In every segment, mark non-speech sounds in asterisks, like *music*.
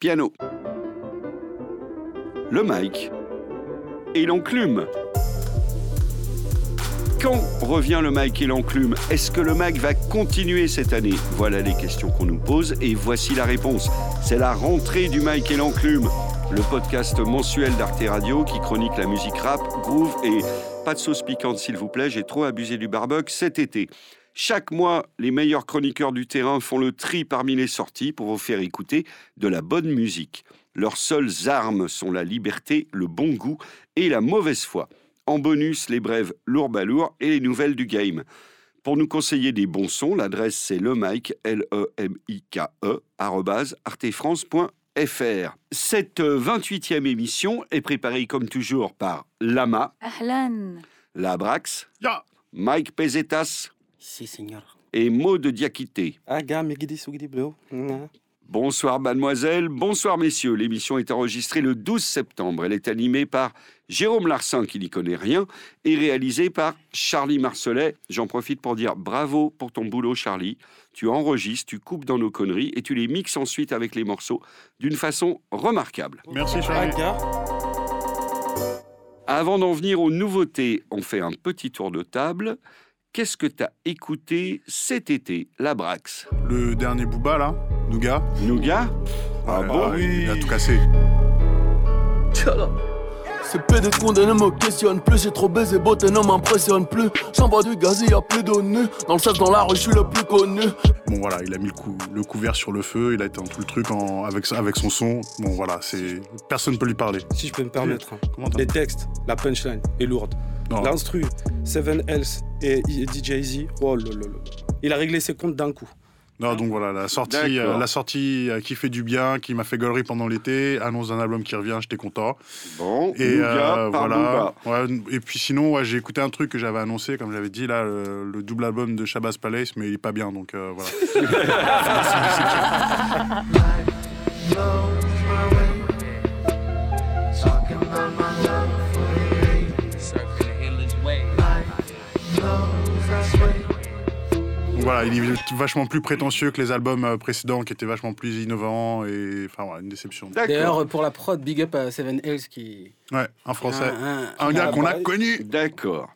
piano. Le mic et l'enclume. Quand revient le mic et l'enclume Est-ce que le mic va continuer cette année? Voilà les questions qu'on nous pose et voici la réponse. C'est la rentrée du mic et l'enclume, le podcast mensuel d'Arte Radio qui chronique la musique rap, groove et pas de sauce piquante s'il vous plaît, j'ai trop abusé du barbecue cet été. Chaque mois, les meilleurs chroniqueurs du terrain font le tri parmi les sorties pour vous faire écouter de la bonne musique. Leurs seules armes sont la liberté, le bon goût et la mauvaise foi. En bonus, les brèves lourd balourd et les nouvelles du game. Pour nous conseiller des bons sons, l'adresse c'est lemike, L-E-M-I-K-E, arrobase, artefrance.fr. Cette 28e émission est préparée comme toujours par Lama, Ahlan. Labrax, Ya. Mike Pesetas Si, señor. et Maud Diakité. Sugidi, bleu. Nga. Bonsoir mademoiselle, bonsoir messieurs. L'émission est enregistrée le 12 septembre. Elle est animée par Jérôme Larsin qui n'y connaît rien et réalisée par Charlie Marcelet. J'en profite pour dire bravo pour ton boulot Charlie. Tu enregistres, tu coupes dans nos conneries et tu les mixes ensuite avec les morceaux d'une façon remarquable. Merci Charlie. Avant d'en venir aux nouveautés, on fait un petit tour de table. Qu'est-ce que tu as écouté cet été, la Brax? Le dernier Booba là, Nougat. Nougat? Ah Ouais, bon? ouais, Il a tout cassé. Ces PD condés ne me questionnent plus, j'ai trop baisé, beauté ne m'impressionne plus. J'envoie du gaz, y a plus de nu. Dans le sac, dans la rue, je suis le plus connu. Bon voilà, il a mis le, cou- le couvert sur le feu, il a éteint tout le truc en- avec, avec son son. Bon voilà, c'est personne peut lui parler. Si je peux me permettre. hein. Comment t'as- Les textes, la punchline est lourde. L'instru, Seven Else et DJ Easy, oh là là là. Il a réglé ses comptes d'un coup. Non, donc voilà, la sortie, euh, la sortie euh, qui fait du bien, qui m'a fait gaulerie pendant l'été, annonce d'un album qui revient, j'étais content. Bon, Et euh, voilà. Ouais, et puis sinon, ouais, j'ai écouté un truc que j'avais annoncé, comme j'avais dit là, le, le double album de Shabazz Palace, mais il est pas bien, donc euh, voilà. *laughs* *laughs* voilà, il est vachement plus prétentieux que les albums euh, précédents, qui étaient vachement plus innovants et enfin voilà, une déception. D'ailleurs, pour la prod, big up à Seven Hills qui. Ouais, un français, Un, un- un gars qu'on a connu. D'accord.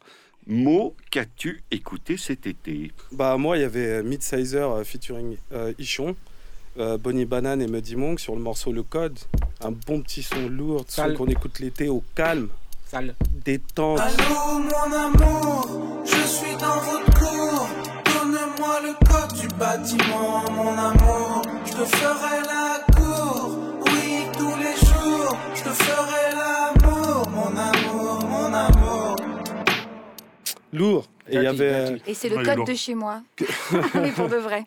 Mo, qu'as-tu écouté cet été? Bah moi, il y avait Midsizer euh, featuring euh, Ichon, euh, Bonnie Banane et Muddy Monk sur le morceau Le Code. Un bon petit son lourd, son Sale. qu'on écoute l'été au calme, Sale. détente. Allô mon amour, je suis dans votre cour. Donnez-moi le code du bâtiment, mon amour. Je te ferai la cour, oui, tous les jours. Je te ferai l'amour, mon amour, mon amour. Lourd. Et il y avait. Et c'est le code de chez moi. *laughs* *laughs* Mais pour de vrai.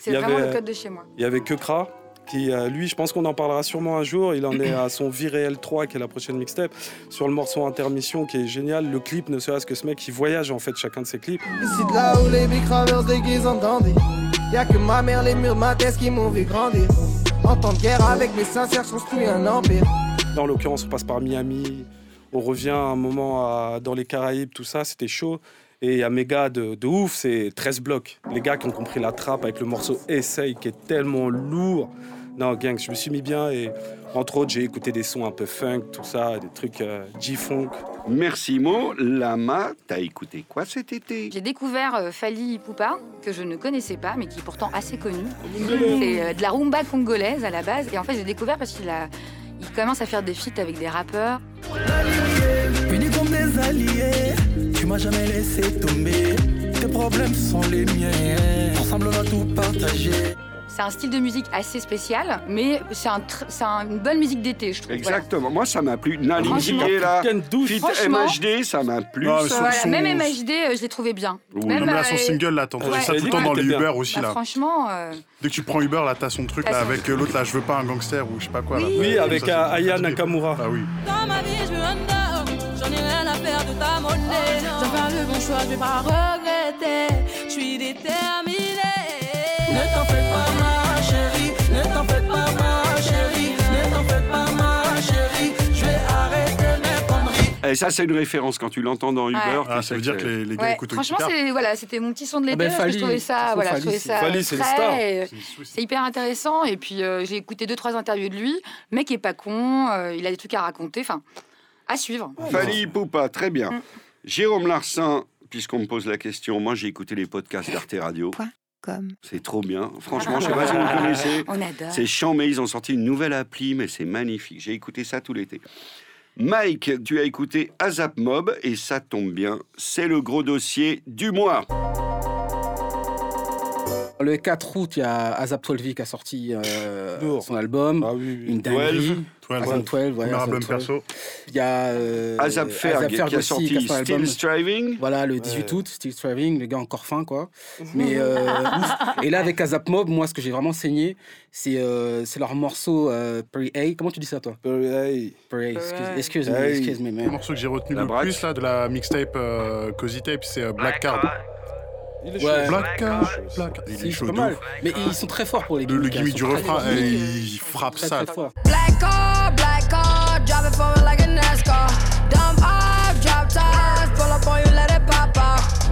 C'est vraiment avait- le code de chez moi. il y avait Kekra, qui euh, lui, je pense qu'on en parlera sûrement un jour. Il en est à son V-Réel 3, qui est la prochaine mixtape, sur le morceau Intermission, qui est génial. Le clip, ne serait-ce que ce mec, il voyage en fait chacun de ses clips. C'est de là où les big se déguisent en dandy. Y'a que ma mère, les murs ma thèse qui m'ont vu grandir. En temps de guerre avec mes sincères, je construis un empire. En l'occurrence, on passe par Miami. On revient à un moment à- dans les Caraïbes, tout ça, c'était chaud. Et il y a mes gars de, de ouf, c'est 13 blocs. Les gars qui ont compris la trappe avec le morceau Essaye qui est tellement lourd. Non, gang, je me suis mis bien et entre autres, j'ai écouté des sons un peu funk, tout ça, des trucs euh, G-funk. Merci Mo. Lama, t'as écouté quoi cet été? J'ai découvert euh, Fali Poupa, que je ne connaissais pas, mais qui est pourtant assez connu. C'est euh, de la rumba congolaise à la base. Et en fait, j'ai découvert parce qu'il a, il commence à faire des feats avec des rappeurs. Unis comme des alliés, tu m'as jamais laissé tomber. Tes problèmes sont les miens. Ensemble, on va tout partager. C'est un style de musique assez spécial, mais c'est un un- une bonne musique d'été, je trouve. Voilà. Exactement. Moi, ça m'a plu. Dié, là. Fit. MHD, ça m'a plu. Non, mais ça. son- Voilà, son- Même MHD, euh, je l'ai trouvé bien. Oui. Même, Non, mais là, son euh, single, là, t'entendais ouais. ça tout le temps dans t'es les bien. Uber aussi, bah, là. franchement, euh, Dès que tu prends Uber, là, t'as son truc, là, Ah, avec euh, l'autre, là, je veux pas un gangster ou je sais pas quoi, là. Oui, avec Ça, euh, Aya. Nakamura. Ah oui. Dans ma vie, je veux un homme. J'en ai rien à faire de ta monnaie. J'en fais le bon choix, je vais pas regretter. Je suis déterminée. Ne t'en fais pas, ma chérie. Ne t'en fais pas, ma chérie. Ne t'en fais pas, ma chérie. Je vais arrêter mes conneries. Et ça, c'est une référence quand tu l'entends dans Uber. Ouais. tu Ah, ça veut dire que les, les gars Ouais, écoutent franchement, c'est voilà, c'était mon petit son de l'été. Ah ben, parce que je trouvais ça, voilà, je Fally, trouvais c'est- ça Fally, c'est C'est- hyper intéressant. Et puis euh, j'ai écouté deux trois interviews de lui. Le mec est pas con. euh, il a des trucs à raconter. Enfin, à suivre. Fali Poupa, très bien. Mm. Jérôme Larsin, puisqu'on me pose la question, moi j'ai écouté les podcasts d'Arte Radio. C'est trop bien. Franchement, je sais pas si vous connaissez. On adore. C'est chiant, mais ils ont sorti une nouvelle appli, mais c'est magnifique. J'ai écouté ça tout l'été. Mike, tu as écouté Azap Mob, et ça tombe bien, c'est le gros dossier du mois. Le 4 août, il y a Azap 12 qui a sorti euh, son album. Ah oui, oui. Une dinguerie. 12, Azap 12, ouais, premier Azap album 12. perso. Il y a euh, Azap Ferg, qui a aussi, sorti son Still album. Striving. Voilà, le 18 Ouais. août, Still Striving, le gars encore fin, quoi. *laughs* Mais, euh. Et là, avec Azap Mob, moi, ce que j'ai vraiment saigné, c'est euh, c'est leur morceau euh, Pretty A. Comment tu dis ça, toi? Pretty A, excuse, Ouais. excuse me, Hey. excuse me, Le morceau que j'ai retenu La le braque. plus là, de la mixtape euh, Cozy Tape, c'est euh, Black Card. Il est Ouais. chaud. Black Card, Black. Il est chaud pas mal. Mais ils sont très forts pour les Le, le gimmicks, gimmick ils du refrain, eh, il frappe Très, ça. très fort. Black car, black forward like a NASCAR. Dump off, drop tires, pull up on you, let it pop off.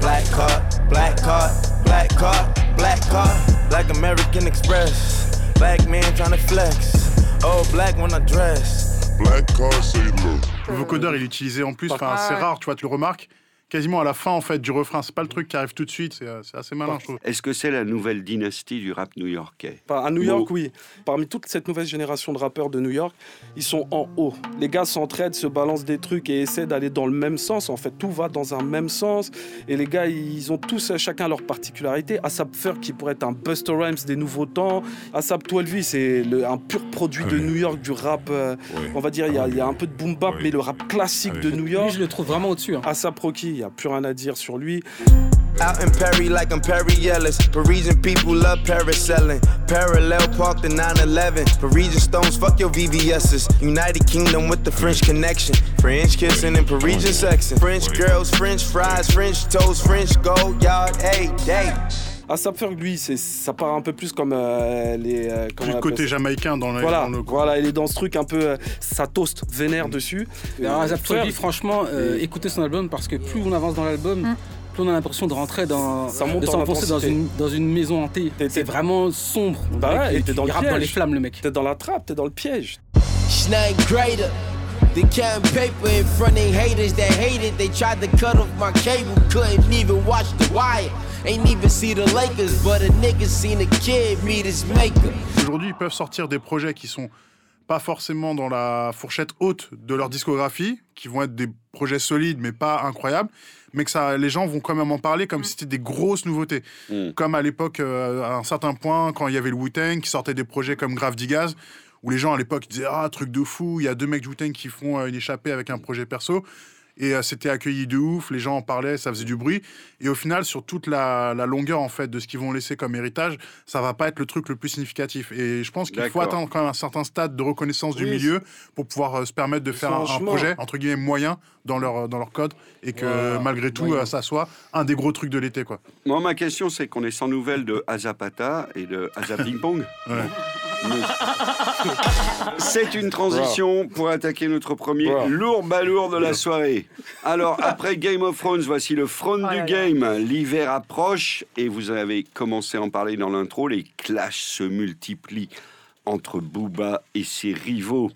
Black car, black car, black car, black car, black American Express. Black man tryna flex. Oh, black when I dress. Black car say look. Le vocodeur, il est utilisé en plus. Enfin, c'est rare, tu vois, tu le remarques. Quasiment à la fin, en fait, du refrain. C'est pas le truc qui arrive tout de suite. C'est euh, assez malin, je trouve. Est-ce que c'est la nouvelle dynastie du rap new-yorkais? Enfin, à New York, oui. Parmi toute cette nouvelle génération de rappeurs de New York, ils sont en haut. Les gars s'entraident, se balancent des trucs et essaient d'aller dans le même sens. En fait, tout va dans un même sens. Et les gars, ils ont tous euh, chacun leur particularité. Asap Ferg, qui pourrait être un Buster Rhymes des nouveaux temps. Asap 12 c'est un pur produit de Ouais. New York, du rap. euh, on va dire, il y, a- il y a un peu de boom bap, mais le rap classique Ouais. de New Lui, York. je le trouve vraiment au-dessus. hein. Asap Rocky, il n'y a plus rien à dire sur lui. Out in Perry like I'm Perry Ellis. Parisian people love paraselling. Parallel park to 9-11. Parisian stones, fuck your VVS's. United Kingdom with the French connection. French kissing and Parisian sexing. French girls, French fries, French toast, French gold yard, hey, day. Asap Ferg, lui, c'est- ça part un peu plus comme euh, les. euh, le appelle côté ça jamaïcain dans le. Voilà, dans le- voilà, il est dans ce truc un peu, euh, ça toast vénère dessus. Mais alors, 12, franchement, euh, Et- écoutez son album parce que plus on avance dans l'album, Mm. plus on a l'impression de rentrer dans. Ça monte de en s'enfoncer dans une, dans une maison hantée. T'es- C'est vraiment sombre. Bah ouais, et t'es dans dans piège. les flammes, le mec. T'es dans la trappe, t'es dans le piège. They counting paper in front of haters that hate it. They tried to cut off my cable, couldn't even watch the wire. Ain't even see the Lakers, but a nigga seen a kid meet his maker. Aujourd'hui, ils peuvent sortir des projets qui sont pas forcément dans la fourchette haute de leur discographie, qui vont être des projets solides mais pas incroyables, mais que ça, les gens vont quand même en parler comme si c'était des grosses nouveautés. Mm. Comme à l'époque, euh, à un certain point, quand il y avait le Wu-Tang qui sortait des projets comme Grave Digaz, où les gens à l'époque disaient Ah, truc de fou, il y a deux mecs du Wu-Tang qui font euh, une échappée avec un projet perso. Et euh, c'était accueilli de ouf, les gens en parlaient, ça faisait du bruit. Et au final, sur toute la, la longueur en fait de ce qu'ils vont laisser comme héritage, ça va pas être le truc le plus significatif. Et je pense qu'il faut atteindre quand même un certain stade de reconnaissance du milieu pour pouvoir euh, se permettre de faire un, projet entre guillemets moyen dans leur dans leur code et que Voilà. malgré tout euh, ça soit un des gros trucs de l'été quoi. Moi, ma question, c'est qu'on est sans nouvelles de Azapata et de Azap Ping Pong. *laughs* Ouais. C'est une transition pour attaquer notre premier Wow. lourd balourd de la soirée. *laughs* Alors, après Game of Thrones, voici le front Oh du game. L'hiver approche et vous avez commencé à en parler dans l'intro. Les clashs se multiplient entre Booba et ses rivaux.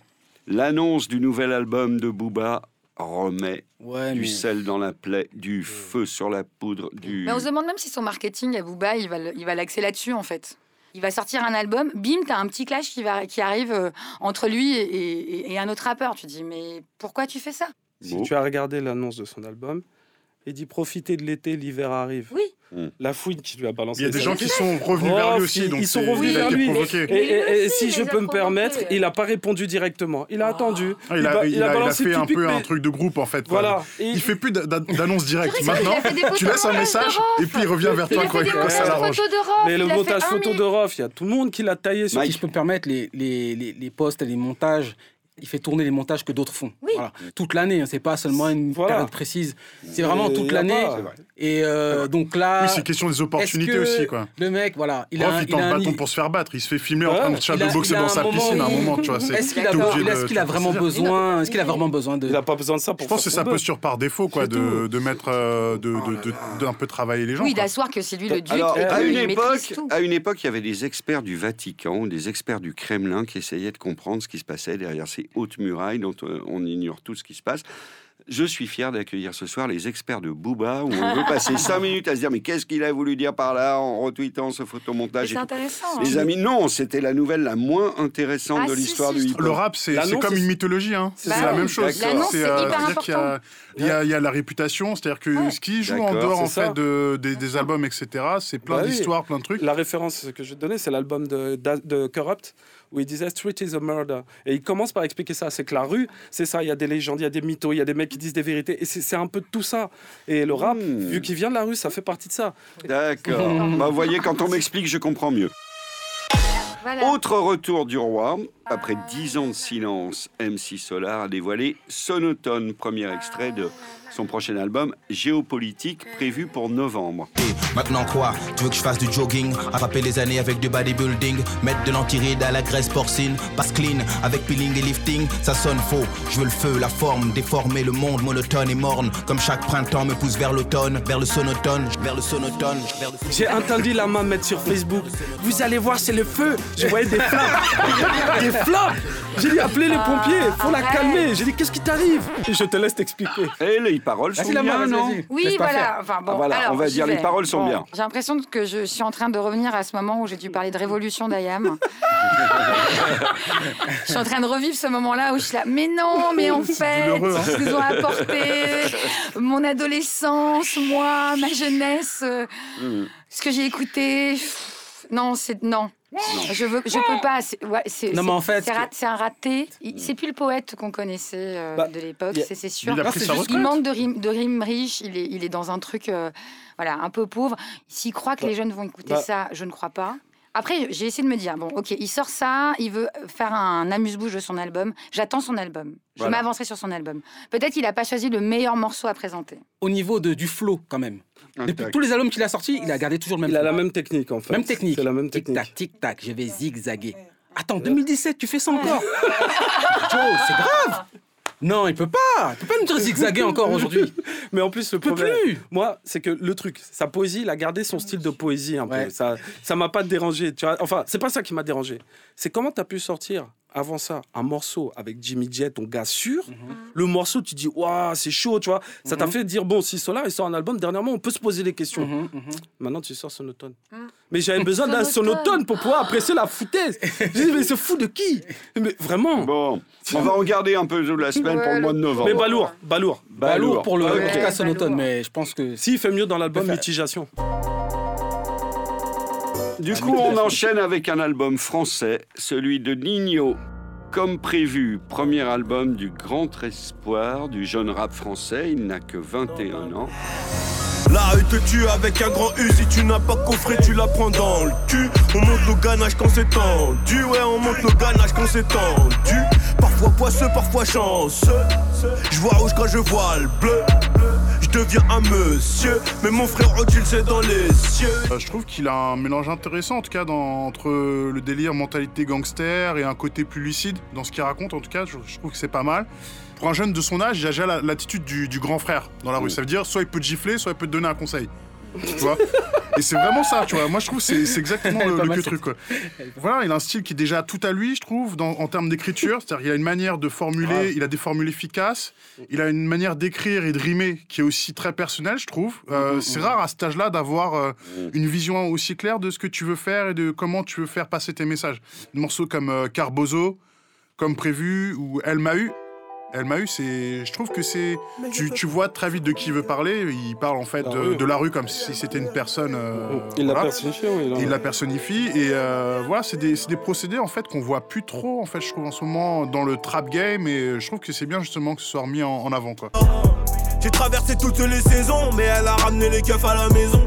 L'annonce du nouvel album de Booba remet Ouais, du mais- sel dans la plaie, du feu sur la poudre, du... Mais on se demande même si son marketing à Booba, il va, l'axer là-dessus en fait. Il va sortir un album, bim, t'as un petit clash qui, va, qui arrive euh, entre lui et, et- et un autre rappeur. Tu te dis, mais pourquoi tu fais ça? Si Bon. tu as regardé l'annonce de son album, il dit profitez de l'été, l'hiver arrive. Oui. Mm. La fouine qui lui a balancé. Il y a des gens qui sont revenus vers lui aussi, ils- donc ils sont revenus vers lui. provoqué. Et, et- et Mais si aussi, je peux a me permettre, il n'a pas répondu directement. Il a attendu. Ah, il, a, ba- il a- il a balancé fait un peu un truc de groupe en fait. Voilà. Il fait plus d'a- d'a- d'annonce directe. C'est vrai, il a Maintenant, tu laisses un message et puis il revient vers toi quand, ça l'arrange. Mais le il a fait montage photo de Rof, il y a tout le monde qui l'a taillé. Si je peux me permettre, les, les, les, les posts et les montages il fait tourner les montages que d'autres font. Oui. Voilà. Toute l'année, hein, c'est pas seulement une Voilà. période précise. C'est vraiment toute a l'année. Et euh, donc là, Oui, c'est question des opportunités que aussi, quoi. Le mec, voilà, il Prof, a, un- il tend il a le un- bâton pour se faire battre. Il se fait filmer en Ouais. train de a- shadowboxer a dans un sa moment piscine à un moment, tu vois. c'est- Est-ce qu'il a, a vraiment besoin Est-ce qu'il a vraiment besoin de Il n'a pas besoin de ça pour Je pense que c'est sa posture par défaut, quoi, de, de mettre, euh, d'un peu travailler les gens. Oui, d'asseoir que c'est lui le et à une, époque, à une époque, il y avait des experts du Vatican, des experts du Kremlin qui essayaient de comprendre ce qui se passait derrière ces hautes murailles dont euh, on ignore tout ce qui se passe. Je suis fier d'accueillir ce soir les experts de Booba, où on veut passer *laughs* cinq minutes à se dire mais qu'est-ce qu'il a voulu dire par là en retweetant ce photomontage. C'est intéressant. hein. Les amis, non, c'était la nouvelle la moins intéressante Ah, de l'histoire si, du hip-hop. Le rap, c'est comme une mythologie. Hein. C'est Bah la oui. même chose. L'annonce, C'est, euh, hyper c'est-à-dire qu'il y a- Il y, a, il y a la réputation, c'est-à-dire que Ouais. ce qui joue en dehors en ça. fait de, des, des albums, etc., c'est plein Bah oui. d'histoires, plein de trucs. La référence que je vais te donner, c'est l'album de, de Corrupt, où il disait Street is a murder. Et il commence par expliquer ça. C'est que la rue, c'est ça. Il y a des légendes, il y a des mythos, il y a des mecs qui disent des vérités. Et c'est, un peu tout ça. Et le rap, Hmm. vu qu'il vient de la rue, ça fait partie de ça. D'accord. *laughs* Bah, vous voyez, quand on m'explique, je comprends mieux. Voilà. Autre retour du roi. Après dix ans de silence, MC Solar a dévoilé Sonotone, premier extrait de son prochain album Géopolitique, prévu pour novembre. Maintenant quoi? Tu veux que je fasse du jogging? Attraper les années avec du bodybuilding. Mettre de l'antiride à la graisse porcine. Passe clean avec peeling et lifting. Ça sonne faux. Je veux le feu, la forme. Déformer le monde monotone et morne. Comme chaque printemps me pousse vers l'automne. Vers le sonotone. Vers le sonotone. Vers le J'ai entendu la main mettre sur Facebook. Vous allez voir, c'est le feu. Je voyais des flammes. *laughs* des flammes. J'ai dit, appelez les pompiers, faut la calmer. J'ai dit, qu'est-ce qui t'arrive Et je te laisse t'expliquer. Et les paroles sont main, bien, vas-y, non. Oui, voilà. Enfin, bon, Ah, voilà, alors, on va dire, les paroles sont bien. J'ai l'impression que je suis en train de revenir à ce moment où j'ai dû parler de révolution d'Ayam. *laughs* je suis en train de revivre ce moment-là où je suis là. Mais non, mais en fait, hein. ils nous ont apporté mon adolescence, moi, ma jeunesse, euh, Mm. ce que j'ai écouté. Non, c'est non. Je veux, je peux pas. c'est- ouais, c'est Non, mais en fait, c'est un raté. Il- C'est plus le poète qu'on connaissait euh, Bah, de l'époque, c'est c'est sûr. Il a Non, pris c'est sa juste- Il retraite. manque de rimes, de rimes riches, il est, il est dans un truc euh, voilà, un peu pauvre. S'il croit que Bah, les jeunes vont écouter bah. ça, je ne crois pas. Après, j'ai essayé de me dire, bon, ok, il sort ça, il veut faire un amuse-bouche de son album. J'attends son album. Je Voilà. m'avancerai sur son album. Peut-être qu'il n'a pas choisi le meilleur morceau à présenter. Au niveau de, du flow, quand même. Depuis Tac. tous les albums qu'il a sortis, il a gardé toujours le même Il a la même technique, en fait. Même technique. C'est la même technique. Tic-tac, tic-tac, je vais zigzaguer. Attends, 2017, tu fais ça encore Joe, c'est grave Non, il peut pas Il peut pas nous dire zigzaguer encore aujourd'hui *laughs* Mais en plus, le Il peut problème, plus moi, c'est que le truc, sa poésie, il a gardé son style de poésie un peu. Ouais. Ça, ça m'a pas dérangé. Tu vois enfin, c'est pas ça qui m'a dérangé. C'est comment tu as pu sortir avant ça un morceau avec Jimmy Jet, ton gars sûr. Le morceau, tu dis, waouh, c'est chaud, tu vois. Ça t'a Mhm. fait dire, bon, si Solar il sort un album, dernièrement, on peut se poser des questions. Mhm, mhm. Maintenant, tu sors Sonotone. Mm. Mais j'avais besoin d'un Sonotone. Pour pouvoir apprécier la foutaise. J'ai dit, mais ce fou de qui? Mais vraiment. Bon, *laughs* on va en garder un peu la semaine pour le mois de novembre. Mais Balourd, Balourd. Bah, lourd pour le en tout cas sonotone, mais je pense que S'il fait mieux dans l'album, Mitigation. Du coup, on enchaîne avec un album français, celui de Nino. Comme prévu, premier album du grand espoir du jeune rap français, il n'a que 21 ans. La rue te tue avec un grand U Si tu n'as pas coffré tu la prends dans le cul On monte le ganache quand c'est tendu Ouais on monte le ganache quand c'est tendu Parfois poisseux, parfois chanceux Je vois rouge quand je vois le bleu Je deviens un monsieur Mais mon frère Odile c'est dans les cieux Euh, Je trouve qu'il a un mélange intéressant, en tout cas, dans- entre le délire mentalité gangster et un côté plus lucide dans ce qu'il raconte. En tout cas, je, je trouve que c'est pas mal. Pour un jeune de son âge, il a déjà la- l'attitude du, du grand frère dans la rue. Ça veut dire, soit il peut te gifler, soit il peut te donner un conseil. Tu vois? *laughs* Et c'est vraiment ça, tu vois. Moi, je trouve que c'est c'est exactement *laughs* le, truc, quoi. Voilà, il a un style qui est déjà tout à lui, je trouve, dans- en termes d'écriture. C'est-à-dire qu'il a une manière de formuler, il a des formules efficaces. Il a une manière d'écrire et de rimer qui est aussi très personnelle, je trouve. Euh, c'est rare à cet âge-là d'avoir euh, une vision aussi claire de ce que tu veux faire et de comment tu veux faire passer tes messages. Des morceaux comme euh, Carbozo, comme prévu, ou Elle m'a eu. Elle m'a eu, c'est, je trouve que c'est, tu, tu vois très vite de qui il veut parler. Il parle en fait La de, la rue comme si c'était une personne. euh, Il l'a voilà. personnifié, oui. il la personnifie et euh, voilà c'est des, c'est des procédés en fait qu'on voit plus trop en fait je trouve en ce moment dans le trap game et je trouve que c'est bien justement que ce soit remis en, en avant quoi. J'ai traversé toutes les saisons Mais elle a ramené les keufs à la maison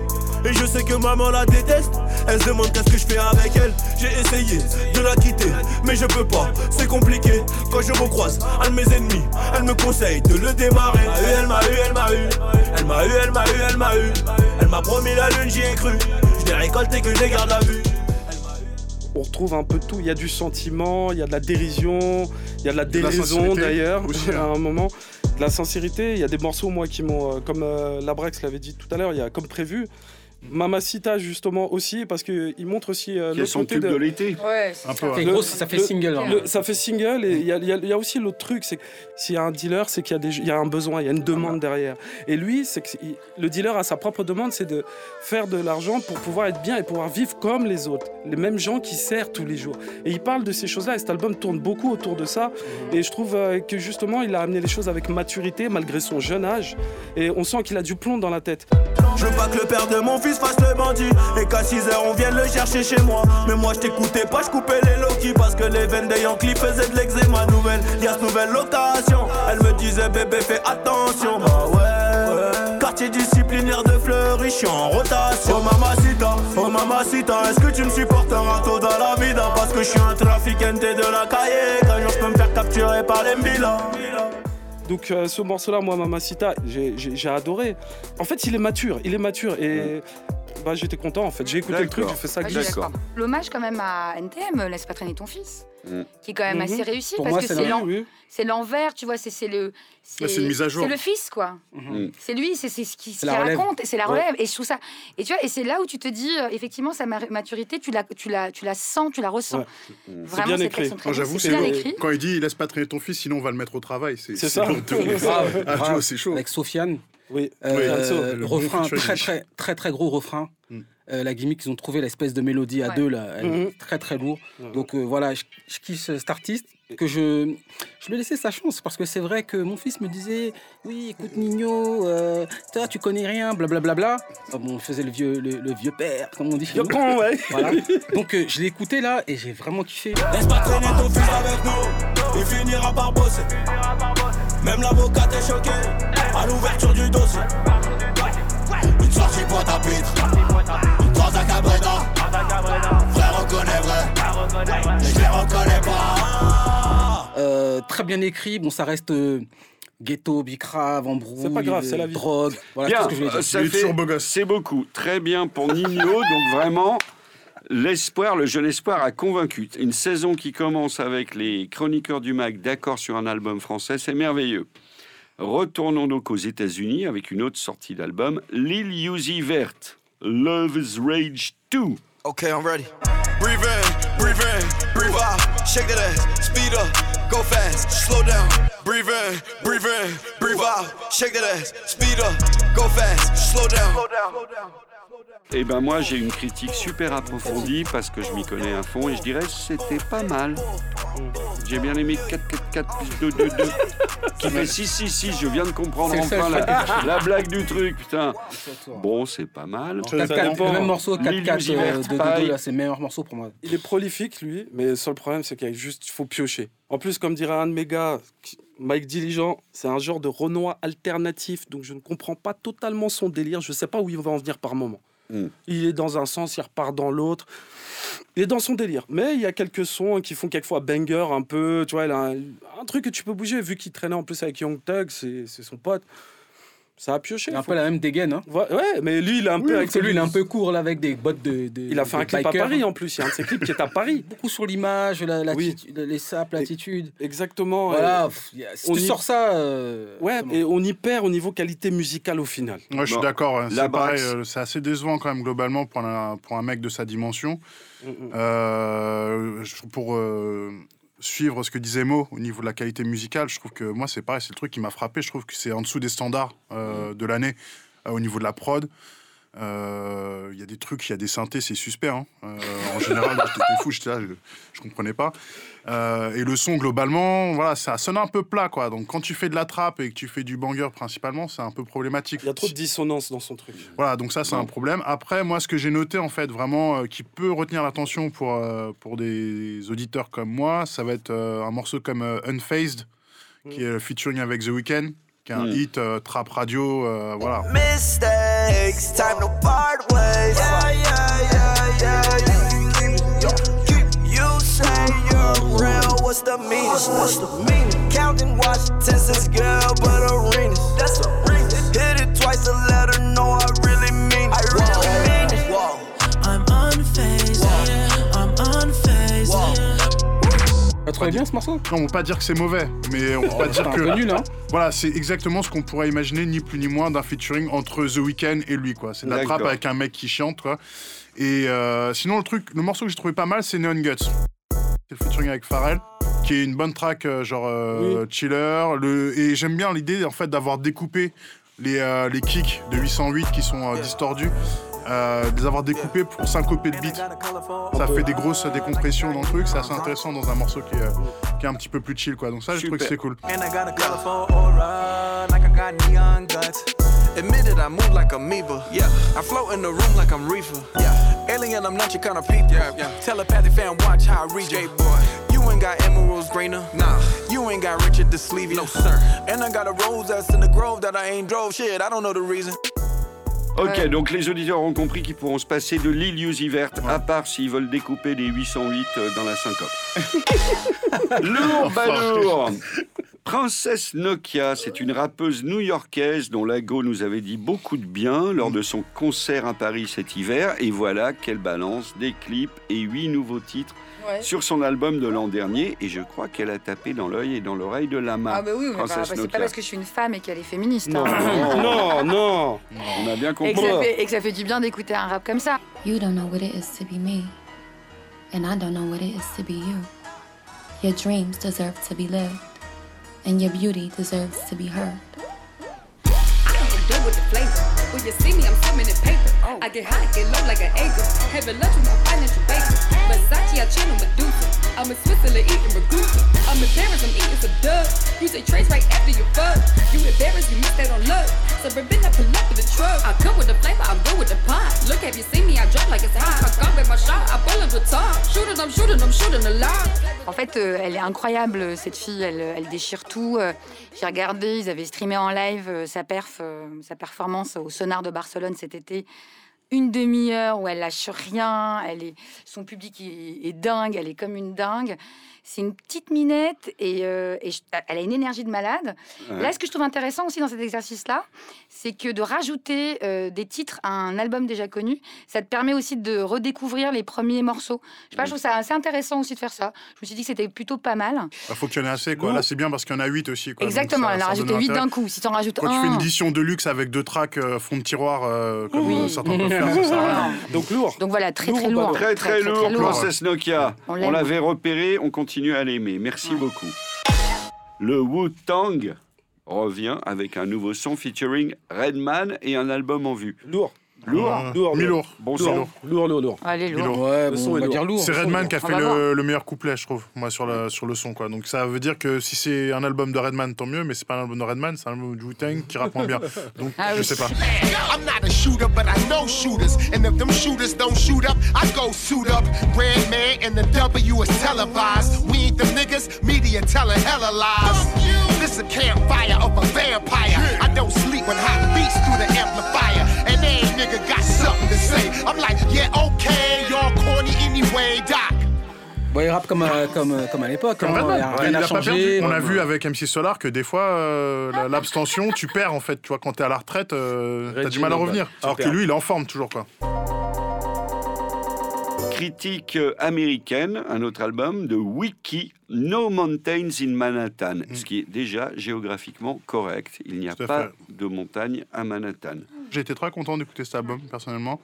Et je sais que maman la déteste. Elle se demande qu'est-ce que je fais avec elle. J'ai essayé de la quitter, mais je peux pas. C'est compliqué. Quand je recroise un de mes ennemis, elle me conseille de le démarrer. Elle m'a eu, elle m'a eu, elle m'a eu, elle m'a eu, elle m'a eu. Elle m'a promis la lune, j'y ai cru. Je l'ai récolté que je garde à vue. On retrouve un peu de tout. Il y a du sentiment, il y a de la dérision, il y a de la déraison d'ailleurs, aussi, *laughs* hein. à un moment. De la sincérité, il y a des morceaux, moi, qui m'ont, euh, comme euh, Labrex l'avait dit tout à l'heure, il y a comme prévu. Mamacita, justement, aussi, parce qu'il montre aussi euh, son côté tube de l'été. Ouais, ça. ouais. C'est gros, ça fait le- single. hein. Le- ça fait single et il y a, il y a- il y a aussi l'autre truc, c'est que s'il y a un dealer, c'est qu'il y, a des- il y a un besoin, il y a une demande derrière. Et lui, c'est que il- le dealer a sa propre demande, c'est de faire de l'argent pour pouvoir être bien et pouvoir vivre comme les autres, les mêmes gens qui servent tous les jours. Et il parle de ces choses-là et cet album tourne beaucoup autour de ça. Et je trouve euh, que justement, il a amené les choses avec maturité malgré son jeune âge. Et on sent qu'il a du plomb dans la tête. Je veux pas que le père de mon fils fasse le bandit. Et qu'à 6h on vienne le chercher chez moi. Mais moi je t'écoutais pas, je coupais les Loki Parce que les veines des Yankees faisaient de l'eczéma nouvelle. Lias nouvelle location. Elle me disait bébé fais attention. Ouais, Quartier disciplinaire de Fleury, je suis en rotation. Oh mamacita, oh mamacita Est-ce que tu me supportes un râteau dans la vida? Parce que je suis un trafiquante de la cahier. Qu'un jour je peux me faire capturer par les Mbila Donc euh, ce morceau-là, moi, Mamacita, j'ai adoré. En fait, il est mature, il est mature et bah, j'étais content en fait. J'ai écouté le truc, j'ai fait ça Ah, suis d'accord. L'hommage quand même à NTM, Laisse pas traîner ton fils, Mm. qui est quand même Mhm. assez réussi Pour parce moi, que c'est c'est la- l'en- Oui, c'est l'envers, tu vois, c'est c'est le. Ouais, c'est une mise à jour. C'est le fils, quoi. Mhm. C'est lui, c'est c'est ce qu'il ce C'est relève. raconte, et c'est la Ouais. relève. Et je trouve ça. Et tu vois, et c'est là où tu te dis, euh, effectivement, sa ma- maturité, tu la, tu la, tu la sens, tu la ressens. Ouais. Vraiment, bien ces écrit. très bien- j'avoue, c'est c'est bien. Quand il dit laisse pas traîner ton fils, sinon on va le mettre au travail. C'est C'est ça. *laughs* Ah, c'est. Avec Sofiane. Oui. Euh, bon refrain, très très très très gros refrain. Mm. Euh, la gimmick qu'ils ont trouvé, l'espèce de mélodie à Ouais. deux là, elle est Mhm. très très lourd. Ouais. Donc euh, voilà, je, je kiffe cet artiste que je je lui ai laissé sa chance parce que c'est vrai que mon fils me disait oui écoute Nino, euh, toi tu connais rien, blablabla. Bla, bla. Ah bon, on faisait le vieux le, le vieux père comme on dit. nous. con, ouais. *laughs* Voilà. Donc euh, je l'ai écouté là et j'ai vraiment kiffé. Laisse pas traîner ton fils avec nous, il finira par bosser. Même l'avocat est choqué à l'ouverture du dossier. Une sortie boîte à pitre, une transe à Cabreda. Frère reconnaît vrai, mais je les reconnais pas. Euh, très bien écrit. Bon, ça reste euh, ghetto, bicrave, embrouille, C'est pas grave, c'est la euh, vie. drogue. Voilà Bien, tout ce que je voulais dire. euh, c'est beaucoup. Très bien pour Nino. *laughs* donc vraiment, l'espoir, le jeune espoir a convaincu. Une saison qui commence avec les chroniqueurs du Mac d'accord sur un album français, c'est merveilleux. Retournons donc aux États-Unis avec une autre sortie d'album, Lil Uzi Vert, Love's Rage 2. Okay, I'm ready. Breathe in, breathe in, breathe out. Shake that ass, speed up, go fast, slow down. Breathe in, breathe in, breathe out. Shake that ass, speed up, go fast, slow down. Eh ben moi j'ai une critique super approfondie parce que je m'y connais à fond et je dirais que c'était pas mal. J'ai bien aimé 4 4 4 plus 2 2 2 qui fait 6 6 6. Je viens de comprendre enfin la, fait *laughs* la blague du truc putain. Bon c'est pas mal. Alors, 4-4, dépend. le même morceau, Lil 4-4 Uzi euh, Vert, de Dodo, pareil. là, c'est le meilleur morceau pour moi. Il est prolifique, lui, mais le seul problème, c'est qu'il juste, faut piocher. En plus, comme dirait un de mes gars, Mike Diligent, c'est un genre de Renoir alternatif, donc je ne comprends pas totalement son délire. Je ne sais pas où il va en venir par moment. Mm. Il est dans un sens, il repart dans l'autre. Il est dans son délire. Mais il y a quelques sons qui font quelquefois banger un peu. Tu vois, un, truc que tu peux bouger, vu qu'il traînait en plus avec Young Thug, c'est son pote. Ça a pioché. Il a un faut- peu la même dégaine. Hein. Ouais, ouais, mais lui, il est un peu avec lui, il est un peu court là avec des bottes de. de- Il a fait un clip biker. à Paris en plus. Il y a un de ses clips qui est à Paris. *laughs* Beaucoup sur l'image, la, la, Oui. les sapes, l'attitude. Exactement. Voilà, on tu y- sors ça. euh, Ouais, et on y perd au niveau qualité musicale au final. Ouais, je suis Bon, d'accord. C'est pareil, Brax. euh, c'est assez décevant quand même globalement pour un, pour un mec de sa dimension. Mm, mm. Euh, je- pour euh, suivre ce que disait Mo au niveau de la qualité musicale, je trouve que moi c'est pareil, c'est le truc qui m'a frappé. Je trouve que c'est en dessous des standards euh, de l'année euh, au niveau de la prod. Euh, Il y a des trucs, il y a des synthés, c'est suspect. hein. Euh, en général, j'étais fou, j'étais là, je, je comprenais pas. Euh, et le son, globalement, voilà, ça sonne un peu plat, quoi. Donc, quand tu fais de la trappe et que tu fais du banger principalement, c'est un peu problématique. Il y a trop de dissonance dans son truc. Voilà, donc ça, c'est un problème. Après, moi, ce que j'ai noté, en fait, vraiment, euh, qui peut retenir l'attention pour, euh, pour des auditeurs comme moi, ça va être euh, un morceau comme euh, Unfazed, qui est featuring avec The Weeknd, qui est un Mm. hit euh, trap radio, euh, voilà. Mister, mistakes. Time to part ways. Yeah, yeah, yeah, yeah. You, keep, you say you're real. What's the meaning? What's the meaning? Counting Washington since girl, but arenas. That's arenas. Hit it twice to let her know I really Tu trouvais bien ce morceau? Non, on peut pas dire que c'est mauvais, mais on peut pas c'est dire un que. peu nul, hein. Voilà, c'est exactement ce qu'on pourrait imaginer, ni plus ni moins, d'un featuring entre The Weeknd et lui, quoi. C'est de la trappe avec un mec qui chante, quoi. Et euh, sinon, le truc, le morceau que j'ai trouvé pas mal, c'est Neon Guts. C'est le featuring avec Pharrell, qui est une bonne track, euh, genre euh, chiller. Le... Et j'aime bien l'idée, en fait, d'avoir découpé les, euh, les kicks de 808 qui sont euh, distordus. Euh, de les avoir découpés pour syncoper le beat. Ça fait des grosses décompressions dans le truc, c'est assez intéressant dans un morceau qui est, euh, qui est un petit peu plus chill quoi. Donc ça je trouve que c'est cool. And I got a colorful aura, like I got neon guts. Admitted I move like amoeba. Yeah, I float in the room like I'm reefer. Yeah, alien, I'm not your kind of people. Yeah, yeah. Telepathic fan, watch how I read you. boy. You ain't got emeralds greener. Nah, you ain't got Richard the Sleevey. No, sir. And I got a rose that's in the grove that I ain't drove. Shit, I don't know the reason. Ok, donc les auditeurs ont compris qu'ils pourront se passer de l'île verte, à part s'ils veulent découper des 808 euh, dans la syncope. *laughs* lourd, pas lourd Princesse Nokia, c'est une rappeuse new-yorkaise dont Lago nous avait dit beaucoup de bien lors de son concert à Paris cet hiver. Et voilà qu'elle balance des clips et huit nouveaux titres Ouais. sur son album de l'an dernier. Et je crois qu'elle a tapé dans l'œil et dans l'oreille de Lama. Ah bah oui, mais bah, bah, c'est pas parce que je suis une femme et qu'elle est féministe. Non, hein. non, non. On a bien Et que, compris. ça fait, et que ça fait du bien d'écouter un rap comme ça. You don't know what it is to be me, and I don't know what it is to be you. Your dreams deserve to be lived, and your beauty deserves to be heard. do with the flavor. When you see me, I'm swimming in paper. I get high, get low like an acre. Lunch trace right after you fuck. You embarrassed, you the me? I drop like it's hot. I my shot, I pull up the top. Shooting, I'm shooting, I'm shooting a. En fait, euh, elle est incroyable, cette fille. Elle, elle déchire tout. Euh, J'ai regardé, ils avaient streamé en live euh, sa perf, euh, sa performance au Sonar de Barcelone cet été. Une demi-heure où elle lâche rien. Elle est, son public est, est dingue. Elle est comme une dingue. C'est une petite minette et, euh, et je- elle a une énergie de malade. Ouais. Là, ce que je trouve intéressant aussi dans cet exercice-là, c'est que de rajouter euh, des titres à un album déjà connu, ça te permet aussi de redécouvrir les premiers morceaux. Je sais pas, je trouve ça assez intéressant aussi de faire ça. Je me suis dit que c'était plutôt pas mal. Il faut qu'il y en ait assez quoi. Là c'est bien parce qu'il y en a 8 aussi quoi. Exactement, elle a ça rajouté donne 8 intérêt. d'un coup. Si t'en rajoutes Quand tu fais un. une édition de luxe avec deux tracks euh, fond de tiroir euh, comme Oui. certains peuvent faire, ça sert à rien. Donc lourd. Donc voilà, très très lourd. Très très, lourd, Princesse Nokia. On l'avait repéré, on continue à l'aimer. Merci beaucoup. Le Wu-Tang revient avec un nouveau son featuring Redman et un album en vue. Lourd. Lourd Lourd, mi-lourd. Bon lourd. Lourd, lourd, lourd. Allez, lourd. Ouais, Le bon, son on est va lourd. dire lourd. C'est Redman lourd. qui a fait le, le meilleur couplet, je trouve, moi, sur, la, sur le son. Quoi. Donc ça veut dire que si c'est un album de Redman, tant mieux, mais c'est pas un album de Redman, c'est un album de Wu-Tang qui rappe moins bien. *laughs* Donc Ah je sais pas. I'm not a shooter, but I know shooters. And if them shooters don't shoot up, I go suit up. Red man and the W is televised. We ain't them niggas, media telling hella lies. This a campfire of a vampire. I don't sleep when hot beats through the amplifier. Nigga got something to say. I'm like, yeah, okay, y'all corny anyway, doc. Bon, il rappe comme, euh, comme, euh, comme à l'époque. Hein, a Ouais, rien il à a pas changer. perdu. On a vu avec MC Solar que des fois, euh, la- l'abstention, tu perds en fait. Tu vois, quand t'es à la retraite, euh, t'as du mal à revenir. Alors que lui, il est en forme toujours. quoi. Critique américaine, un autre album de Wiki, No Mountains in Manhattan, ce qui est déjà géographiquement correct. Il n'y a Mm. Pas fait. de montagne à Manhattan. J'ai été très content d'écouter cet album, personnellement.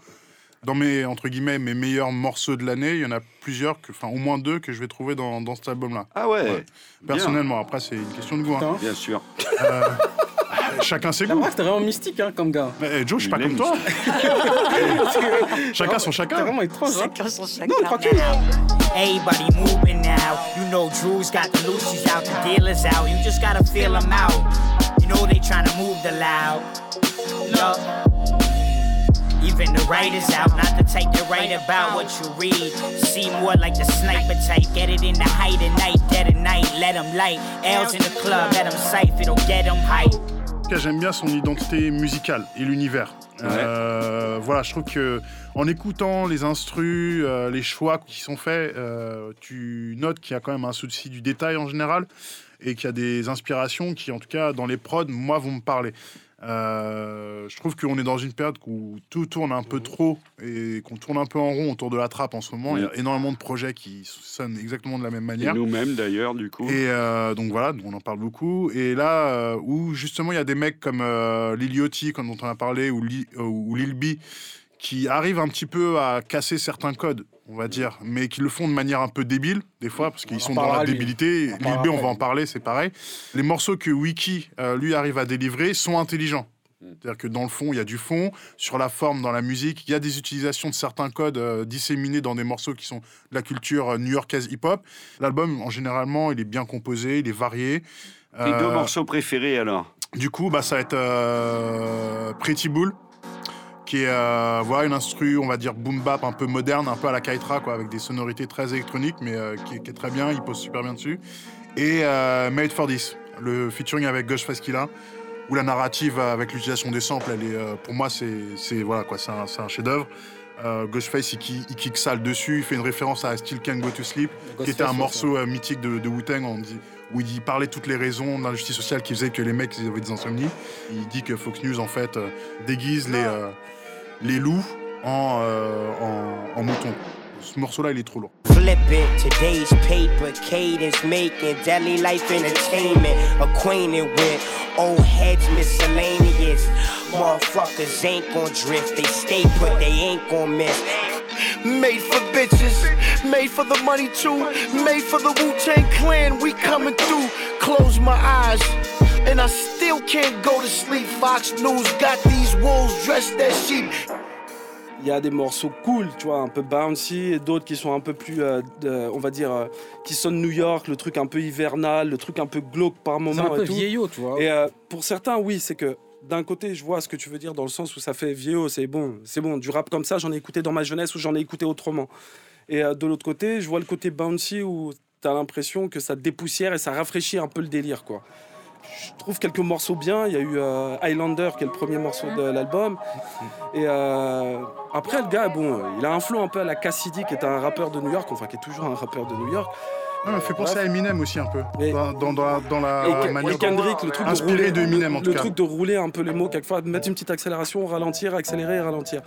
Dans mes, entre guillemets, mes meilleurs morceaux de l'année, il y en a plusieurs, que, enfin au moins deux que je vais trouver dans, dans cet album-là. Ah ouais, Ouais. bien. Personnellement, après c'est une question de goût. hein. Bien sûr. Euh, *laughs* chacun ses goûts. c'était vraiment mystique hein, comme gars. Mais, eh, Joe, je suis pas comme toi. *laughs* *laughs* chacun son T'es chacun. vraiment étrange. hein. Chacun son chacun. Non, tranquille. Everybody moving now. You know Drew's got the Lucy's out, the dealers out. You just gotta feel them out. Know they trying to move the loud. Look. Even the writers out, not the type to write about what you read. See more like the sniper type. Get it in the height of night, dead of night, let them light. L's in the club, let them sight, it'll get them hype. j'aime bien son identité musicale et l'univers. Euh, voilà, je trouve que en écoutant les instrus, euh, les choix qui sont faits, euh, tu notes qu'il y a quand même un souci du détail en général et qu'il y a des inspirations qui, en tout cas, dans les prods, moi, vont me parler. Euh, je trouve qu'on est dans une période où tout tourne un peu trop et qu'on tourne un peu en rond autour de la trappe en ce moment. Il y a énormément de projets qui sonnent exactement de la même manière. nous-mêmes d'ailleurs, du coup. Et euh, donc voilà, on en parle beaucoup. Et là, euh, où justement il y a des mecs comme Lil Yachty, comme dont on a parlé, ou, Li- ou Lil B, qui arrivent un petit peu à casser certains codes, on va dire, mais qui le font de manière un peu débile, des fois, parce qu'ils sont dans la lui. débilité. Lil B, on va en parler, c'est pareil. Les morceaux que Wiki, euh, lui, arrive à délivrer sont intelligents. C'est-à-dire que dans le fond, il y a du fond. Sur la forme, dans la musique, il y a des utilisations de certains codes euh, disséminés dans des morceaux qui sont de la culture euh, new-yorkaise hip-hop. L'album, en généralement, il est bien composé, il est varié. Tes Euh, deux morceaux préférés alors? Du coup, bah, ça va être euh, Pretty Bull, qui est euh, voilà, une instru, on va dire boom bap un peu moderne, un peu à la Kaitra, quoi, avec des sonorités très électroniques, mais euh, qui, est- qui est très bien, il pose super bien dessus. Et euh, Made for This, le featuring avec Ghostface Killah, où la narrative avec l'utilisation des samples, elle est, euh, pour moi, c'est voilà, quoi, c'est un, chef-d'œuvre. Euh, Ghostface, il, il kick ça le dessus, il fait une référence à Still Can't Go to Sleep, qui était un morceau euh, mythique de, de Wu-Tang, où il parlait toutes les raisons d'injustice sociale qui faisaient que les mecs ils avaient des insomnies. Il dit que Fox News, en fait, euh, déguise les, les loups en, euh, en, en moutons. Ce morceau-là, il est trop lourd. Flip it, today's paper, cadence making, daily life entertainment. Acquainted with old heads miscellaneous. Motherfuckers ain't gon' drift, they stay put, they ain't gon' miss. Made for bitches, made for the money too, made for the Wu Tang Clan. We coming through. Close my eyes, and I still can't go to sleep. Fox News got these wolves dressed as sheep. Il y a des morceaux cool, tu vois, un peu bouncy, et d'autres qui sont un peu plus, euh, de- on va dire, euh, qui sonnent New York, le truc un peu hivernal, le truc un peu glauque par C'est moment. un peu et tout. vieillot, tu vois. Et euh, pour certains, oui, c'est que d'un côté, je vois ce que tu veux dire dans le sens où ça fait vieillot, c'est bon, c'est bon, du rap comme ça, j'en ai écouté dans ma jeunesse ou j'en ai écouté autrement. Et euh, de l'autre côté, je vois le côté bouncy où tu as l'impression que ça dépoussière et ça rafraîchit un peu le délire, quoi. Je trouve quelques morceaux bien. Il y a eu euh, Highlander, qui est le premier morceau de l'album. Et euh, après, le gars, bon, il a un flow un peu à la Cassidy, qui est un rappeur de New York, enfin, qui est toujours un rappeur de New York. Ah, il fait penser à Eminem aussi un peu, dans, dans, dans la, dans la Et, manière et Kendrick, le truc de inspiré rouler, de Eminem en tout le cas. truc de rouler un peu les mots quelquefois, de mettre une petite accélération, ralentir, accélérer, ralentir.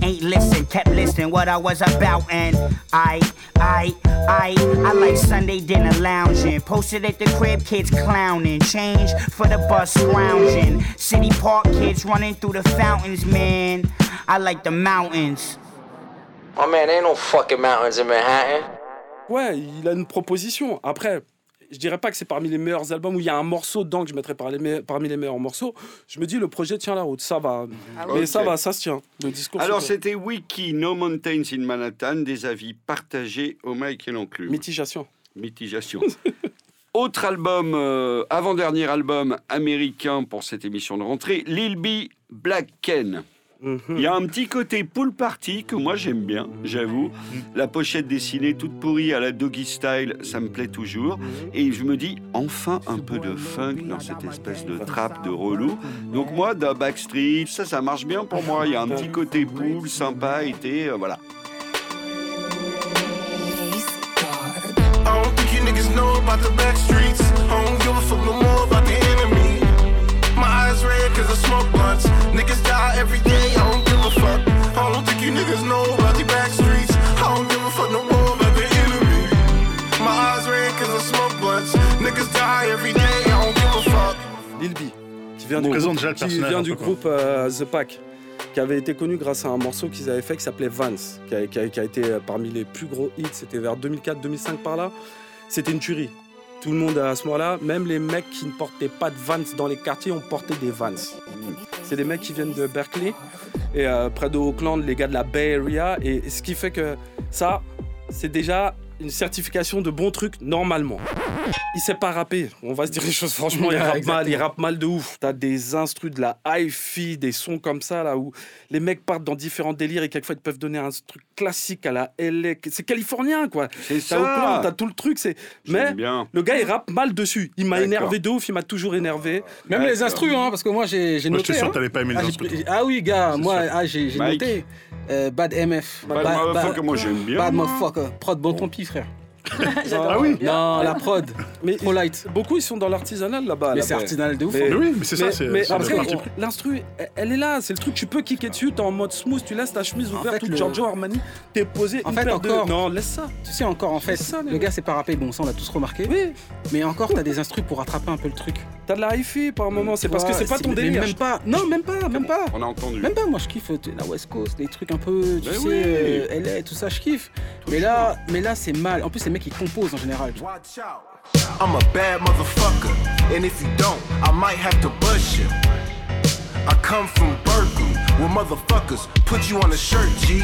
Ain't listen, kept listening what I was about, and I, I, I, I like Sunday dinner lounging. Posted at the crib, kids clowning. Change for the bus lounging. City Park kids running through the fountains, man. I like the mountains. My man, ain't no fucking mountains in Manhattan. Ouais, il a une proposition. Après, je dirais pas que c'est parmi les meilleurs albums où il y a un morceau dedans que je mettrais par les me- parmi les meilleurs morceaux. Je me dis, le projet tient la route, ça va. Mais Ok. ça va, ça se tient. Le discours. Alors, c'était Wiki, No Mountains in Manhattan, des avis partagés au Mike et l'enclume. Mitigation. Mitigation. *laughs* Autre album, euh, avant-dernier album américain pour cette émission de rentrée, Lil B, Black Ken. Il y a un petit côté pool party que moi j'aime bien, j'avoue. La pochette dessinée toute pourrie à la doggy style, ça me plaît toujours. Et je me dis, enfin un peu de funk dans cette espèce de trap de relou. Donc moi, dans Backstreet, ça, ça marche bien pour moi. Il y a un petit côté pool, sympa, été, euh, voilà. Bon, du présente groupe, déjà le qui vient un du groupe euh, The Pack, qui avait été connu grâce à un morceau qu'ils avaient fait qui s'appelait Vance, qui a, qui a- qui a été euh, parmi les plus gros hits. C'était vers 2004-2005 par là. C'était une tuerie. Tout le monde à ce moment-là, même les mecs qui ne portaient pas de Vans dans les quartiers, ont porté des Vans. C'est des mecs qui viennent de Berkeley et euh, près de Oakland, les gars de la Bay Area. Et ce qui fait que ça, c'est déjà une certification de bon truc normalement. Il sait pas rapper. On va se dire les choses franchement, il *laughs* rappe mal, il rappe mal de ouf. T'as des instrus de la hi-fi, des sons comme ça là où les mecs partent dans différents délires et quelquefois ils peuvent donner un truc classique à la LA. C'est californien quoi. C'est ça. T'as tout le truc. C'est mais bien. le gars il rappe mal dessus. Il m'a énervé de ouf. Il m'a toujours énervé. Même les instrus, hein, parce que moi j'ai j'ai Moi, noté. j'étais sûr hein. que t'allais pas aimer les ah, instrus, ah oui, gars, moi ah, j'ai noté. Euh, Bad MF. Bad Motherfucker, moi, j'aime bien, Bad motherfucker. Prod bon ton pif, frère. Ah oui Non, la prod. Mais Trop light. beaucoup ils sont dans l'artisanal là-bas. Mais c'est artisanal de ouf. Mais oui, mais c'est ça, c'est- mais après, l'instru, elle- est là. C'est le truc, tu peux kicker dessus. T'es en mode smooth, tu laisses ta chemise En ouverte, fait, tout le- Giorgio Armani. T'es posé. En une fait, encore- De... Non, laisse ça. Tu sais encore en fait, ça, le gars. c'est pas rappé, bon ça on l'a tous remarqué. Oui. Mais encore t'as des instrus pour rattraper un peu le truc. T'as de la hi-fi par moment. C'est parce que c'est pas ton délire. Même pas. Non, même pas, même pas. On a entendu. Même pas, moi je kiffe euh, la West Coast, les trucs un peu, tu sais, euh, LA, tout ça, je kiffe. Mais là, mais là c'est mal. En plus, les mecs ils composent en général. I'm a bad motherfucker, and if you don't, I might have to bust you. I come from Berkeley, where motherfuckers put you on a shirt, G,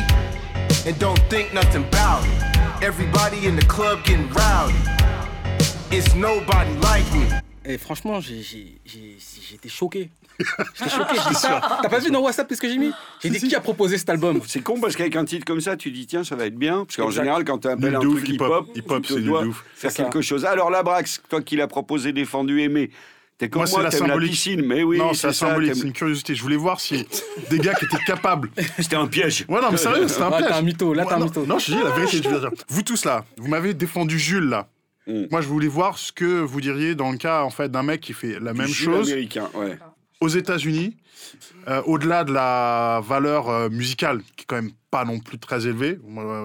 and don't think nothing about it. Everybody in the club getting rowdy. It's nobody like me. Et franchement, j'ai j'ai- j'ai- j'étais choqué. *laughs* J'étais choqué, j'ai dit ça. T'as pas vu dans WhatsApp ce que j'ai mis J'ai dit qui a proposé cet album C'est con parce qu'avec un titre comme ça, tu dis tiens, ça va être bien. Parce qu'en général, quand tu appelles un truc hip-hop. hip-hop, c'est nul dois de ouf. faire quelque chose. Alors, la Brax, toi qui l'as proposé, défendu, aimé. T'es comme Moi, moi, c'est la symbolique. piscine, mais oui, non, c'est la ça, symbolique, t'aimes- c'est une curiosité. Je voulais voir si *laughs* des gars qui étaient capables. C'était un piège. Ouais, non, mais sérieux, c'était un piège. t'es un mytho, là, t'es un non, mytho. Non, je dis la vérité. je veux dire. Vous tous là, vous m'avez défendu Jules là. Mm. Moi, je voulais voir ce que vous diriez dans le cas en fait d'un mec qui fait la même Jules chose américain, ouais. Aux États-Unis, euh, au-delà de la valeur euh, musicale, qui est quand même pas non plus très élevée.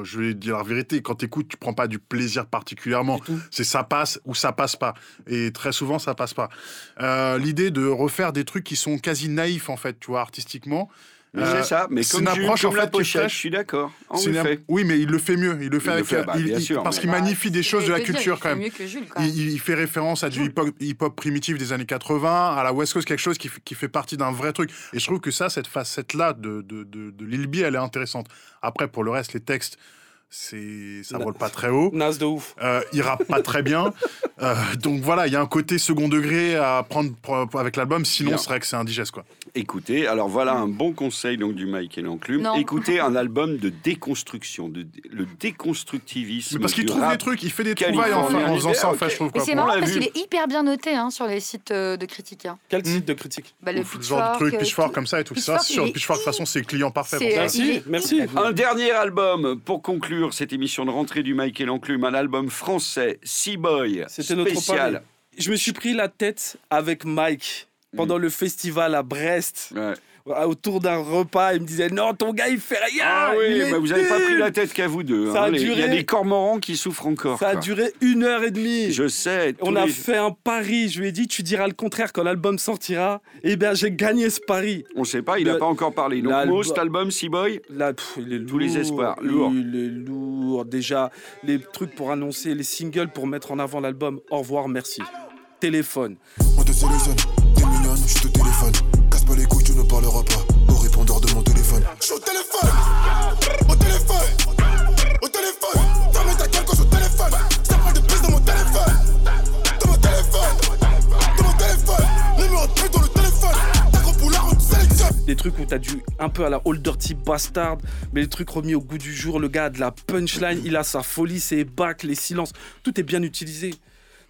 Je vais dire la vérité, quand tu écoutes, tu prends pas du plaisir particulièrement. C'est ça passe ou ça passe pas. Et très souvent, ça passe pas. Euh, L'idée de refaire des trucs qui sont quasi naïfs, en fait, tu vois, artistiquement. Euh, c'est ça, mais c'est comme une approche comme en la fait pochette, fraîche. je suis d'accord. Une-. Oui, mais il le fait mieux. Il le fait Il le avec. fait, bah, il- bien il- sûr, parce qu'il magnifie des choses de la dire, culture quand même. mieux que Jules, quand même. Il, il fait référence à du hip-hop primitif des années 80, à la West Coast, quelque chose qui, qui fait partie d'un vrai truc. Et je trouve que ça, cette facette-là de, de, de, de Lil B, elle est intéressante. Après, pour le reste, les textes, c'est ça vole pas très haut. Nas de ouf. Euh, il rappe pas très bien. *laughs* Euh, donc voilà, il y a un côté second degré à prendre avec l'album. Sinon, c'est vrai que c'est indigeste, quoi. Écoutez, alors voilà un bon conseil donc du Mike et l'enclume. Non. Écoutez un album de déconstruction, de le déconstructivisme. Mais parce qu'il trouve rap des trucs, il fait des trouvailles en, en faisant ça, en fait, Ok. je trouve. Quoi, c'est marrant parce qu'il est hyper bien noté hein, sur les sites euh, de critiques. hein. Quel type de critique Bah, le genre de truc, euh, Pitchfork tout- comme ça et tout ça. Sur Pitchfork, de toute façon, c'est le client parfait Merci, merci. Un dernier album pour conclure cette émission de rentrée du Mike et l'enclume, un album français, C'était notre spécial. pari. Je me suis pris la tête avec Mike pendant le festival à Brest. Ouais. Autour d'un repas, il me disait non, ton gars il fait rien. Ah oui, bah vous n'avez pas pris la tête qu'à vous deux. Ça hein. a Les- Il y a duré- des cormorans qui souffrent encore. Ça a quoi. duré une heure et demie. Je sais. On a fait un pari. Je lui ai dit, tu diras le contraire quand l'album sortira. Eh bien, j'ai gagné ce pari. On sait pas, il n'a Le- pas encore parlé. Donc, l'album- mot, cet album, Sea-Boy lourd. Tous les espoirs, lourd. Il est lourd. Déjà, les trucs pour annoncer, les singles pour mettre en avant l'album. Au revoir, merci. Téléphone. On te t'es mignonne, je te téléphone. Pas les couilles, tu ne parleras pas au répondeur de mon téléphone. Je au téléphone, au téléphone, au téléphone. Ferme ta gueule quand je téléphone. Ça parle de plus dans mon téléphone, dans mon téléphone, dans mon téléphone. Numéro de dans le téléphone. Ta gros poulard, on te sélectionne. Des trucs où t'as du un peu à la Old Dirty Bastard, mais les trucs remis au goût du jour. Le gars a de la punchline, il a sa folie, ses bacs, les silences. Tout est bien utilisé.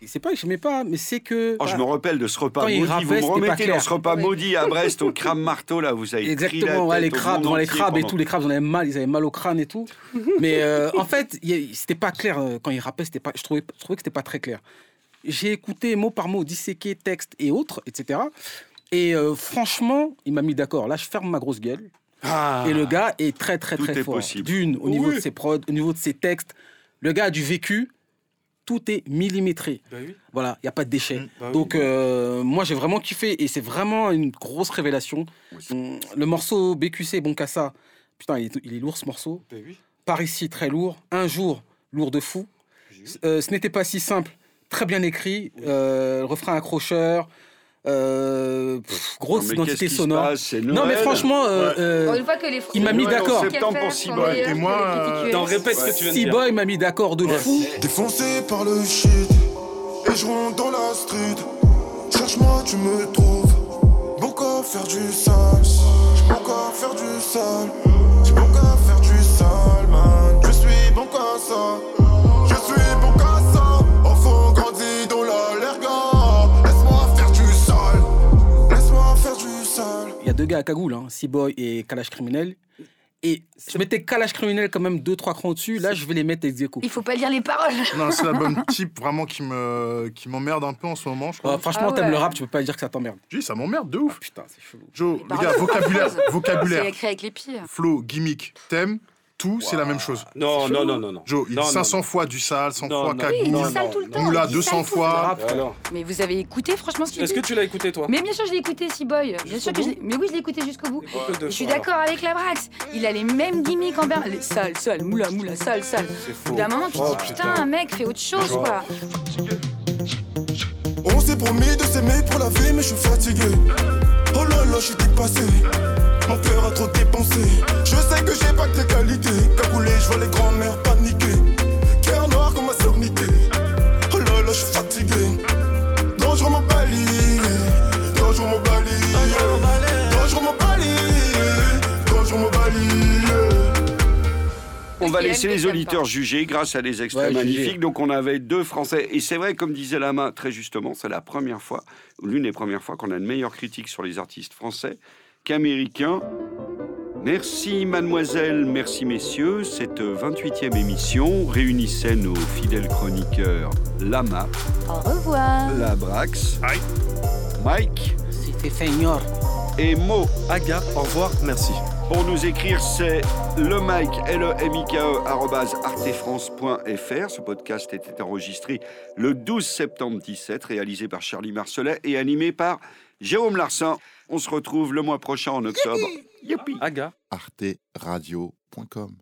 C'est pas que je n'aimais pas, mais c'est que. Oh, je me rappelle de ce repas maudit. Vous me remettez dans ce repas Ouais. maudit à Brest au crâne marteau là. Vous avez pris la Exactement, ouais, tête les crabes, devant les crabes et tout, les crabes, on avait mal, ils avaient mal au crâne et tout. *laughs* Mais euh, en fait, c'était pas clair euh, quand il rappait, c'était pas, je, trouvais, je trouvais que c'était pas très clair. J'ai écouté mot par mot, disséqué, texte et autres, etc. Et euh, franchement, il m'a mis d'accord. Là, je ferme ma grosse gueule. Et le gars est très, très, très fort. D'une, au niveau Oui. de ses prods, au niveau de ses textes. Le gars a du vécu. Tout est millimétré. Bah oui. Voilà, il n'y a pas de déchets. Bah oui. Donc, euh, moi, j'ai vraiment kiffé et c'est vraiment une grosse révélation. Hum, Le morceau BQC, bon ça. Putain, il est, il est lourd ce morceau. Bah oui. Par ici, très lourd. Un jour, lourd de fou. Euh, ce n'était pas si simple. Très bien écrit. Euh, le refrain accrocheur. Euh, pff, grosse Non, mais identité qui se sonore. passe non, mais franchement, euh, Ouais. euh, Bon, une fois que les il m'a mis d'accord. septembre pour Seaboy. Et moi, Attends, répète ce que tu viens de dire. Seaboy m'a mis d'accord de fou. Défoncé par le shit, et je rentre dans la street. Cherche-moi, tu me trouves. Bon qu'à faire du sale, j'ai bon qu'à faire du sale. J'ai bon qu'à faire du sale, man. Je suis bon qu'à ça, y a deux gars à cagoule, hein, Seaboy et Kalash Criminel. Et je mettais Kalash Criminel quand même deux, trois crans dessus. Là, je vais les mettre ex aequo. Il faut pas lire les paroles. Non, c'est l'album *laughs* type vraiment qui me qui m'emmerde un peu en ce moment, je crois. Ah, franchement, Ah t'aimes ouais. le rap, tu peux pas dire que ça t'emmerde. Oui, ça m'emmerde de ouf. Putain, c'est chelou. Joe, les Paroles, gars, vocabulaire, chose. C'est vocabulaire, écrit avec les pieds. flow, gimmick, thème, tout, c'est la même chose. Non, non, non, non, non. Joe, il Non, dit non, 500 fois du sale, 100 Non, fois cagoule, sale moula il dit 200 sale tout le fois. Mais vous avez écouté, franchement, ce qu'il Est-ce que tu l'as écouté, toi? Mais bien sûr, je l'ai écouté, Seaboy. Bien sûr que je l'ai- Mais oui, je l'ai écouté jusqu'au bout. Je suis d'accord avec la Brax. Il a les mêmes gimmicks en berne. Les sales, sales, moula, moula, sale, sale. D'un moment, tu te Oh, dis putain, mec, fais autre chose, quoi. On s'est promis de s'aimer pour la vie, mais je suis fatigué. Oh là là, je suis dépassé. Mon cœur a trop dépensé. Je sais que j'ai pas que tes qualités. Cagoulé, je vois les grands-mères paniquer. Cœur noir comme ma sœur. Oh là là, je suis fatigué. Dangereux mon bali. Dangereux mon bali. On va laisser les auditeurs juger grâce à des extraits Ouais, juger. magnifiques. Donc on avait deux Français. Et c'est vrai, comme disait Lama très justement, c'est la première fois, ou l'une des premières fois qu'on a une meilleure critique sur les artistes français qu'américains. Merci mademoiselle, merci messieurs. Cette 28e émission réunissait nos fidèles chroniqueurs Lama, Au revoir. Labrax, Mike C'était Seigneur. Et Mo. Aga, au revoir, merci. Pour nous écrire, c'est le Mike, l e m i k e artefrance.fr. Ce podcast était enregistré le 12 septembre 17, réalisé par Charlie Marcelet et animé par Jérôme Larsin. On se retrouve le mois prochain en octobre. Youpi Aga. arteradio.com